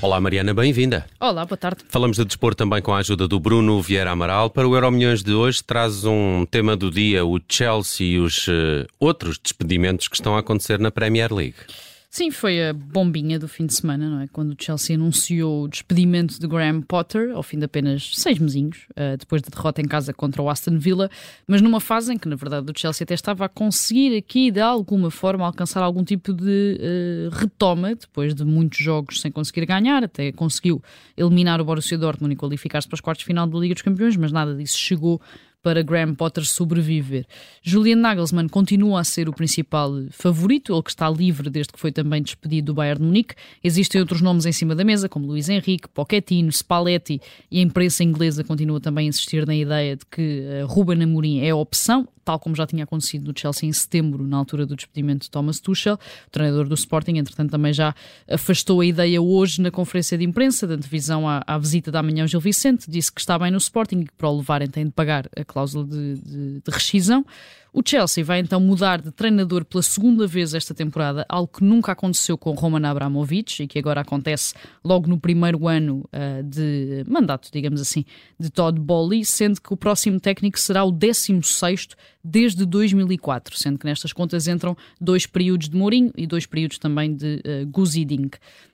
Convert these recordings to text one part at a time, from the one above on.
Olá Mariana, bem-vinda. Olá, boa tarde. Falamos de desporto também com a ajuda do Bruno Vieira Amaral. Para o Euro Milhões de hoje traz um tema do dia, o Chelsea e os uh, outros despedimentos que estão a acontecer na Premier League. Sim, foi a bombinha do fim de semana, não é? Quando o Chelsea anunciou o despedimento de Graham Potter, ao fim de apenas seis mesinhos, uh, depois da derrota em casa contra o Aston Villa, mas numa fase em que, na verdade, o Chelsea até estava a conseguir aqui, de alguma forma, alcançar algum tipo de uh, retoma, depois de muitos jogos sem conseguir ganhar, até conseguiu eliminar o Borussia Dortmund e qualificar-se para os quartos de final da Liga dos Campeões, mas nada disso chegou para Graham Potter sobreviver. Julian Nagelsmann continua a ser o principal favorito, ele que está livre desde que foi também despedido do Bayern de Munique. Existem outros nomes em cima da mesa, como Luís Henrique, Pochettino, Spalletti, e a imprensa inglesa continua também a insistir na ideia de que uh, Ruben Amorim é a opção tal como já tinha acontecido no Chelsea em setembro, na altura do despedimento de Thomas Tuchel, o treinador do Sporting, entretanto também já afastou a ideia hoje na conferência de imprensa, dando visão à, à visita da manhã ao Gil Vicente, disse que está bem no Sporting e que para o levarem tem de pagar a cláusula de, de, de rescisão. O Chelsea vai então mudar de treinador pela segunda vez esta temporada, algo que nunca aconteceu com Roman Abramovich e que agora acontece logo no primeiro ano uh, de mandato, digamos assim, de Todd Bowley, sendo que o próximo técnico será o 16 desde 2004, sendo que nestas contas entram dois períodos de Mourinho e dois períodos também de uh, Guziding.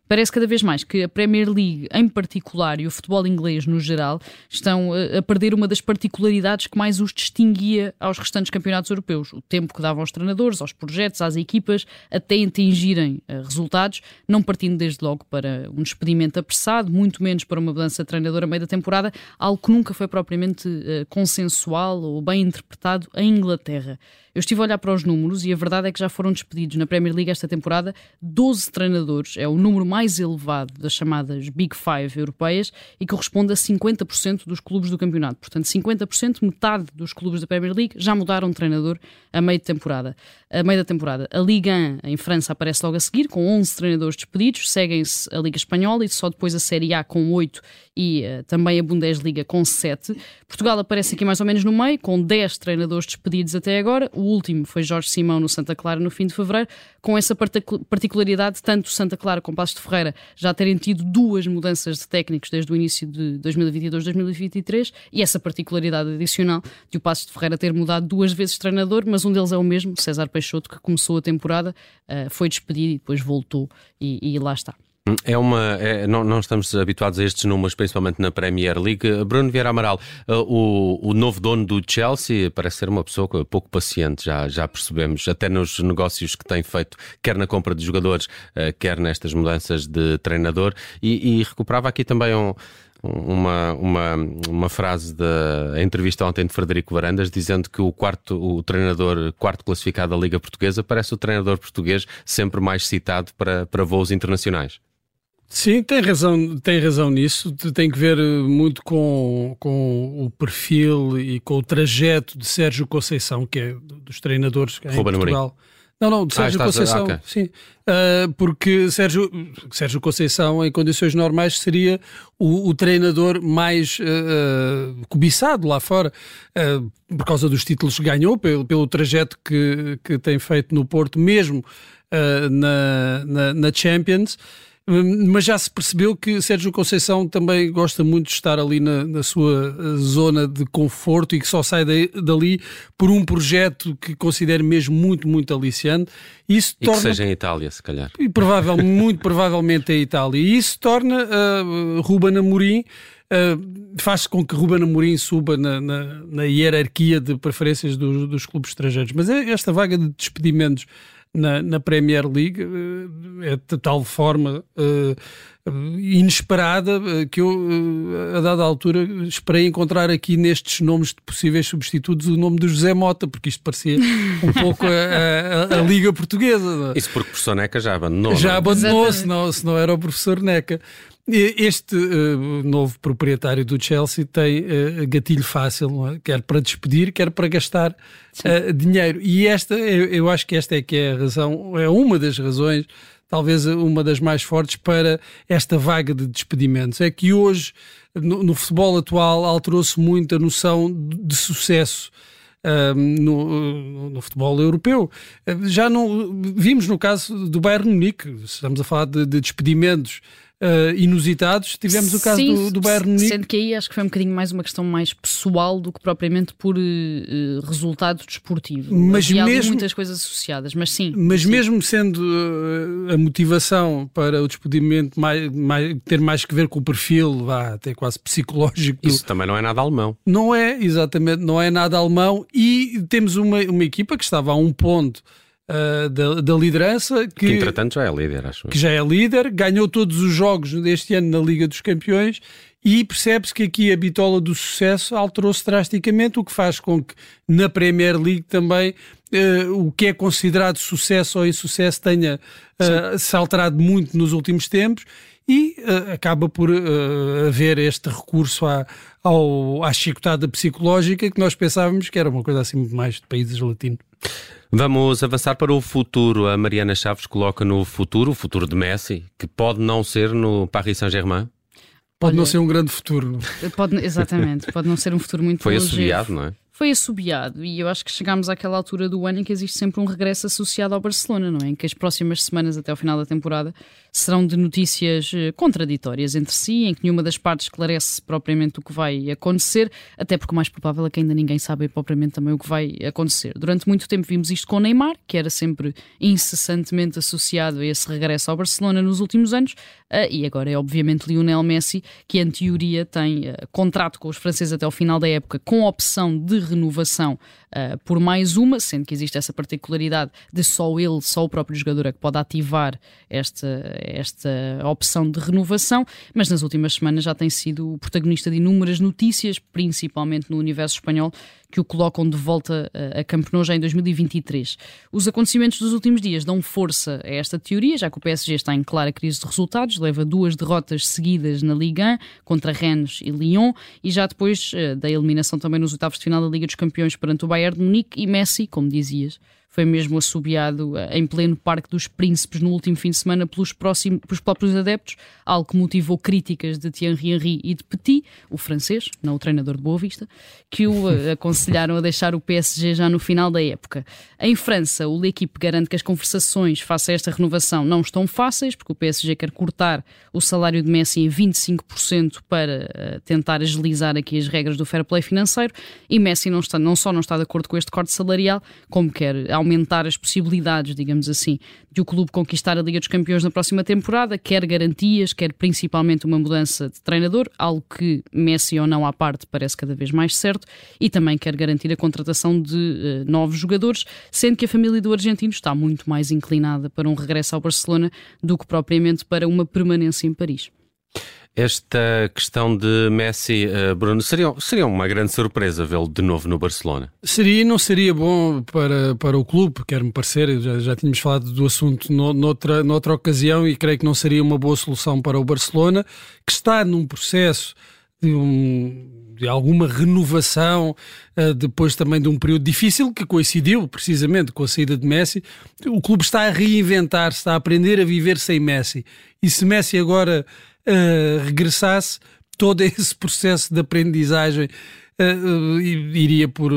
Parece cada vez mais que a Premier League, em particular, e o futebol inglês no geral, estão a perder uma das particularidades que mais os distinguia aos restantes campeonatos europeus. O tempo que davam aos treinadores, aos projetos, às equipas, até atingirem eh, resultados, não partindo desde logo para um despedimento apressado, muito menos para uma mudança de treinador a meio da temporada, algo que nunca foi propriamente uh, consensual ou bem interpretado em Inglaterra. Eu estive a olhar para os números e a verdade é que já foram despedidos na Premier League esta temporada 12 treinadores, é o número mais elevado das chamadas Big Five europeias e corresponde a 50% dos clubes do campeonato. Portanto, 50%, metade dos clubes da Premier League já mudaram de treinador a meio de temporada. A meio da temporada. A Liga 1 em França aparece logo a seguir, com 11 treinadores despedidos, seguem-se a Liga Espanhola e só depois a Série A com 8 e uh, também a Bundesliga com 7. Portugal aparece aqui mais ou menos no meio, com 10 treinadores despedidos até agora. O último foi Jorge Simão no Santa Clara no fim de fevereiro, com essa particularidade, tanto Santa Clara como Passos de Ferreira já terem tido duas mudanças de técnicos desde o início de 2022-2023 e essa particularidade adicional de o Passos de Ferreira ter mudado duas vezes de treinador, mas um deles é o mesmo, César Peixoto, que começou a temporada, uh, foi despedido e depois voltou e, e lá está. É uma, é, não, não, estamos habituados a estes números, principalmente na Premier League. Bruno Vieira Amaral, uh, o, o, novo dono do Chelsea parece ser uma pessoa pouco paciente, já, já percebemos, até nos negócios que tem feito, quer na compra de jogadores, uh, quer nestas mudanças de treinador. E, e recuperava aqui também um, uma, uma, uma frase da entrevista ontem de Frederico Varandas dizendo que o quarto, o treinador quarto classificado da Liga Portuguesa parece o treinador português sempre mais citado para, para voos internacionais. Sim, tem razão, tem razão nisso. Tem que ver eh, muito com, com o perfil e com o trajeto de Sérgio Conceição, que é dos treinadores em Ruben Portugal. Não, não, de ah, Sérgio ah, Conceição. A... Okay. Sim, uh, porque Sérgio, Sérgio Conceição, em condições normais, seria o, o treinador mais uh, cobiçado lá fora, uh, por causa dos títulos que ganhou, pelo, pelo trajeto que, que tem feito no Porto, mesmo na, na, na Champions. Hum, mas já se percebeu que Sérgio Conceição também gosta muito de estar ali na, na sua eh, zona de conforto e que só sai de, dali por um projeto que considera mesmo muito, muito aliciante. Isso e torna... que seja em Itália, se calhar. E provável, muito provavelmente em Itália. E isso torna uh, Ruben Amorim Uh, faz com que Ruben Amorim suba na, na, na hierarquia de preferências dos, dos clubes estrangeiros. Mas é esta vaga de despedimentos na, na Premier League eh, é de tal forma uh, inesperada que eu, uh, a dada altura, esperei encontrar aqui nestes nomes de possíveis substitutos o nome do José Mota, porque isto parecia um pouco a, a, a, Liga Portuguesa. Isso porque o professor Neca já abandonou. Já é? abandonou, se não, se não era o professor Neca. Este uh, novo proprietário do Chelsea tem uh, gatilho fácil, é? quer para despedir, quer para gastar uh, dinheiro. E esta, eu, eu, acho que esta é que é a razão, é uma das razões, talvez uma das mais fortes para esta vaga de despedimentos. É que hoje, no, no futebol atual, alterou-se muito a noção de, sucesso. no, no, futebol europeu. Já não vimos no caso do Bayern Munique, estamos a falar de, de despedimentos uh, inusitados. Tivemos o caso Sim, do, do Bayern Munique. Sendo que aí acho que foi um bocadinho mais uma questão mais pessoal do que propriamente por uh, resultado desportivo. Mas Havia mesmo, muitas coisas associadas, mas sim. Mas sim. mesmo sendo uh, a motivação para o despedimento mais, mais, ter mais que ver com o perfil, vá, até quase psicológico. Isso também não é nada alemão. Não é, exatamente, não é nada alemão e temos uma, uma equipa que estava a um ponto uh, da, da, liderança. Que, que entretanto já é líder, acho. Que já é líder, ganhou todos os jogos deste ano na Liga dos Campeões e percebe-se que aqui a bitola do sucesso alterou-se drasticamente, o que faz com que na Premier League também uh, o que é considerado sucesso ou insucesso tenha uh, se alterado muito nos últimos tempos e uh, acaba por uh, haver este recurso à, ao, à chicotada psicológica que nós pensávamos que era uma coisa assim mais de países latinos. Vamos avançar para o futuro. A Mariana Chaves coloca no futuro, o futuro de Messi, que pode não ser no Paris Saint-Germain. Pode Olha, não ser um grande futuro. Pode, exatamente, pode não ser um futuro muito Foi assobiado, não é? Foi assobiado e eu acho que chegámos àquela altura do ano em que existe sempre um regresso associado ao Barcelona, não é? Em que as próximas semanas até ao final da temporada serão de notícias eh, contraditórias entre si, em que nenhuma das partes esclarece propriamente o que vai acontecer, até porque o mais provável é que ainda ninguém sabe propriamente também o que vai acontecer. Durante muito tempo vimos isto com Neymar, que era sempre incessantemente associado a esse regresso ao Barcelona nos últimos anos, eh, e agora é obviamente Lionel Messi, que em teoria tem eh, contrato com os franceses até ao final da época, com opção de renovação uh, por mais uma, sendo que existe essa particularidade de só ele, só o próprio jogador é que pode ativar esta, esta opção de renovação, mas nas últimas semanas já tem sido o protagonista de inúmeras notícias, principalmente no universo espanhol, que o colocam de volta a Camp Nou já em 2023. Os acontecimentos dos últimos dias dão força a esta teoria, já que o PSG está em clara crise de resultados, leva duas derrotas seguidas na Liga 1 contra Rennes e Lyon, e já depois uh, da eliminação também nos oitavos de final da Liga dos Campeões perante o Bayern de Munique e Messi, como dizias, foi mesmo assobiado eh, em pleno Parque dos Príncipes no último fim de semana pelos, próximos, pelos próprios adeptos, algo que motivou críticas de Thierry Henry e de Petit, o francês, não o treinador de Boa Vista, que o eh, aconselharam a deixar o PSG já no final da época. Em França, o L'Equipe garante que as conversações face a esta renovação não estão fáceis, porque o PSG quer cortar o salário de Messi em 25% para uh, tentar agilizar aqui as regras do fair play financeiro, e Messi não, está, não só não está de acordo com este corte salarial, como quer as possibilidades, digamos assim, de o clube conquistar a Liga dos Campeões na próxima temporada, quer garantias, quer principalmente uma mudança de treinador, algo que Messi ou não à parte parece cada vez mais certo, e também quer garantir a contratação de uh, novos jogadores, sendo que a família do argentino está muito mais inclinada para um regresso ao Barcelona do que propriamente para uma permanência em Paris. Esta questão de Messi, uh, Bruno, seria, seria uma grande surpresa vê-lo de novo no Barcelona? Seria e não seria bom para, para o clube, quer-me parecer. Já, já tínhamos falado do assunto no, noutra, noutra ocasião e creio que não seria uma boa solução para o Barcelona, que está num processo de, um, de alguma renovação, uh, depois também de um período difícil que coincidiu precisamente com a saída de Messi. O clube está a reinventar, está a aprender a viver sem Messi. E se Messi agora uh, regressasse, todo esse processo de aprendizagem uh, iria por,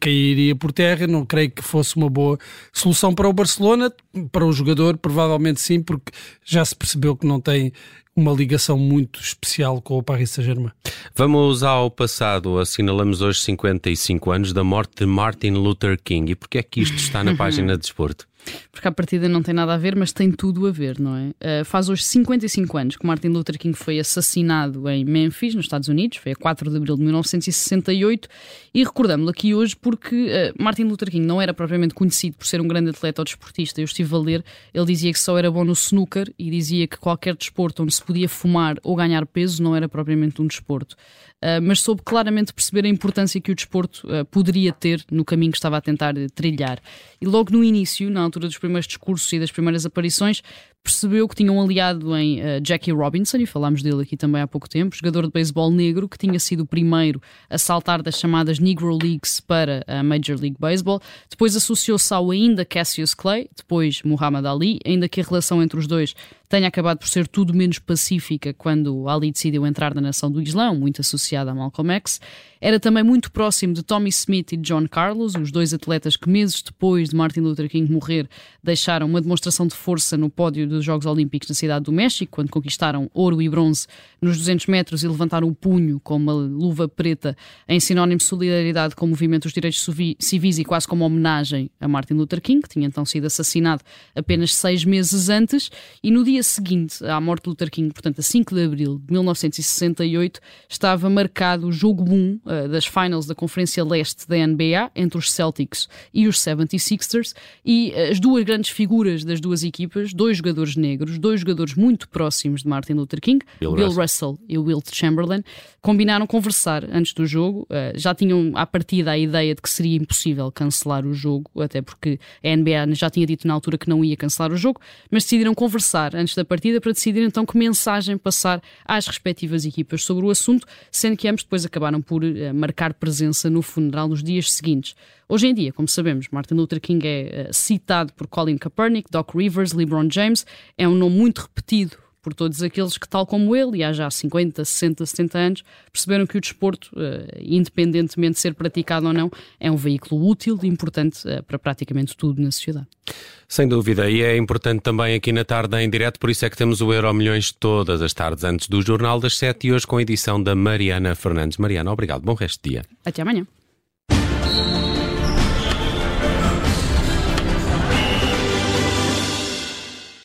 cairia por terra. Não creio que fosse uma boa solução para o Barcelona, para o jogador, provavelmente sim, porque já se percebeu que não tem uma ligação muito especial com o Paris Saint-Germain. Vamos ao passado. Assinalamos hoje 55 anos da morte de Martin Luther King. E porquê é que isto está na página de desporto? Porque a partida não tem nada a ver, mas tem tudo a ver, não é? Uh, faz hoje 55 anos que Martin Luther King foi assassinado em Memphis, nos Estados Unidos, foi a 4 de abril de 1968, e recordamos-lo aqui hoje porque uh, Martin Luther King não era propriamente conhecido por ser um grande atleta ou desportista. Eu estive a ler, ele dizia que só era bom no snooker e dizia que qualquer desporto onde se podia fumar ou ganhar peso não era propriamente um desporto. Uh, mas soube claramente perceber a importância que o desporto poderia ter no caminho que estava a tentar trilhar. E logo no início, na altura dos primeiros discursos e das primeiras aparições, percebeu que tinha um aliado em uh, Jackie Robinson, e falámos dele aqui também há pouco tempo, jogador de beisebol negro, que tinha sido o primeiro a saltar das chamadas Negro Leagues para a Major League Baseball. Depois associou-se ao ainda Cassius Clay, depois Muhammad Ali, ainda que a relação entre os dois tenha acabado por ser tudo menos pacífica quando Ali decidiu entrar na nação do Islão, muito associada a Malcolm X. Era também muito próximo de Tommy Smith e John Carlos, os dois atletas que meses depois de Martin Luther King morrer deixaram uma demonstração de força no pódio dos Jogos Olímpicos na cidade do México, quando conquistaram ouro e bronze nos 200 metros e levantaram o punho com uma luva preta em sinónimo de solidariedade com o movimento dos direitos civis e quase como homenagem a Martin Luther King, que tinha então sido assassinado apenas seis meses antes, e no dia seguinte à morte de Luther King, portanto a 5 de abril de 1968, estava marcado o jogo 1 uh, das finals da Conferência Leste da NBA entre os Celtics e os 76ers e uh, as duas grandes figuras das duas equipas, dois jogadores negros, dois jogadores muito próximos de Martin Luther King, Bill, Bill Russell. Russell e Wilt Chamberlain, combinaram conversar antes do jogo. Uh, já tinham à partida a ideia de que seria impossível cancelar o jogo, até porque a NBA já tinha dito na altura que não ia cancelar o jogo, mas decidiram conversar antes da partida para decidir então que mensagem passar às respectivas equipas sobre o assunto, sendo que ambos depois acabaram por uh, marcar presença no funeral nos dias seguintes. Hoje em dia, como sabemos, Martin Luther King é uh, citado por Colin Kaepernick, Doc Rivers, LeBron James, é um nome muito repetido por todos aqueles que, tal como ele, e há já 50, 60, 70 anos, perceberam que o desporto, uh, independentemente de ser praticado ou não, é um veículo útil e importante uh, para praticamente tudo na sociedade. Sem dúvida, e é importante também aqui na tarde em direto, por isso é que temos o Euro Milhões todas as tardes antes do Jornal das Sete e hoje com a edição da Mariana Fernandes. Mariana, obrigado, bom resto de dia. Até amanhã.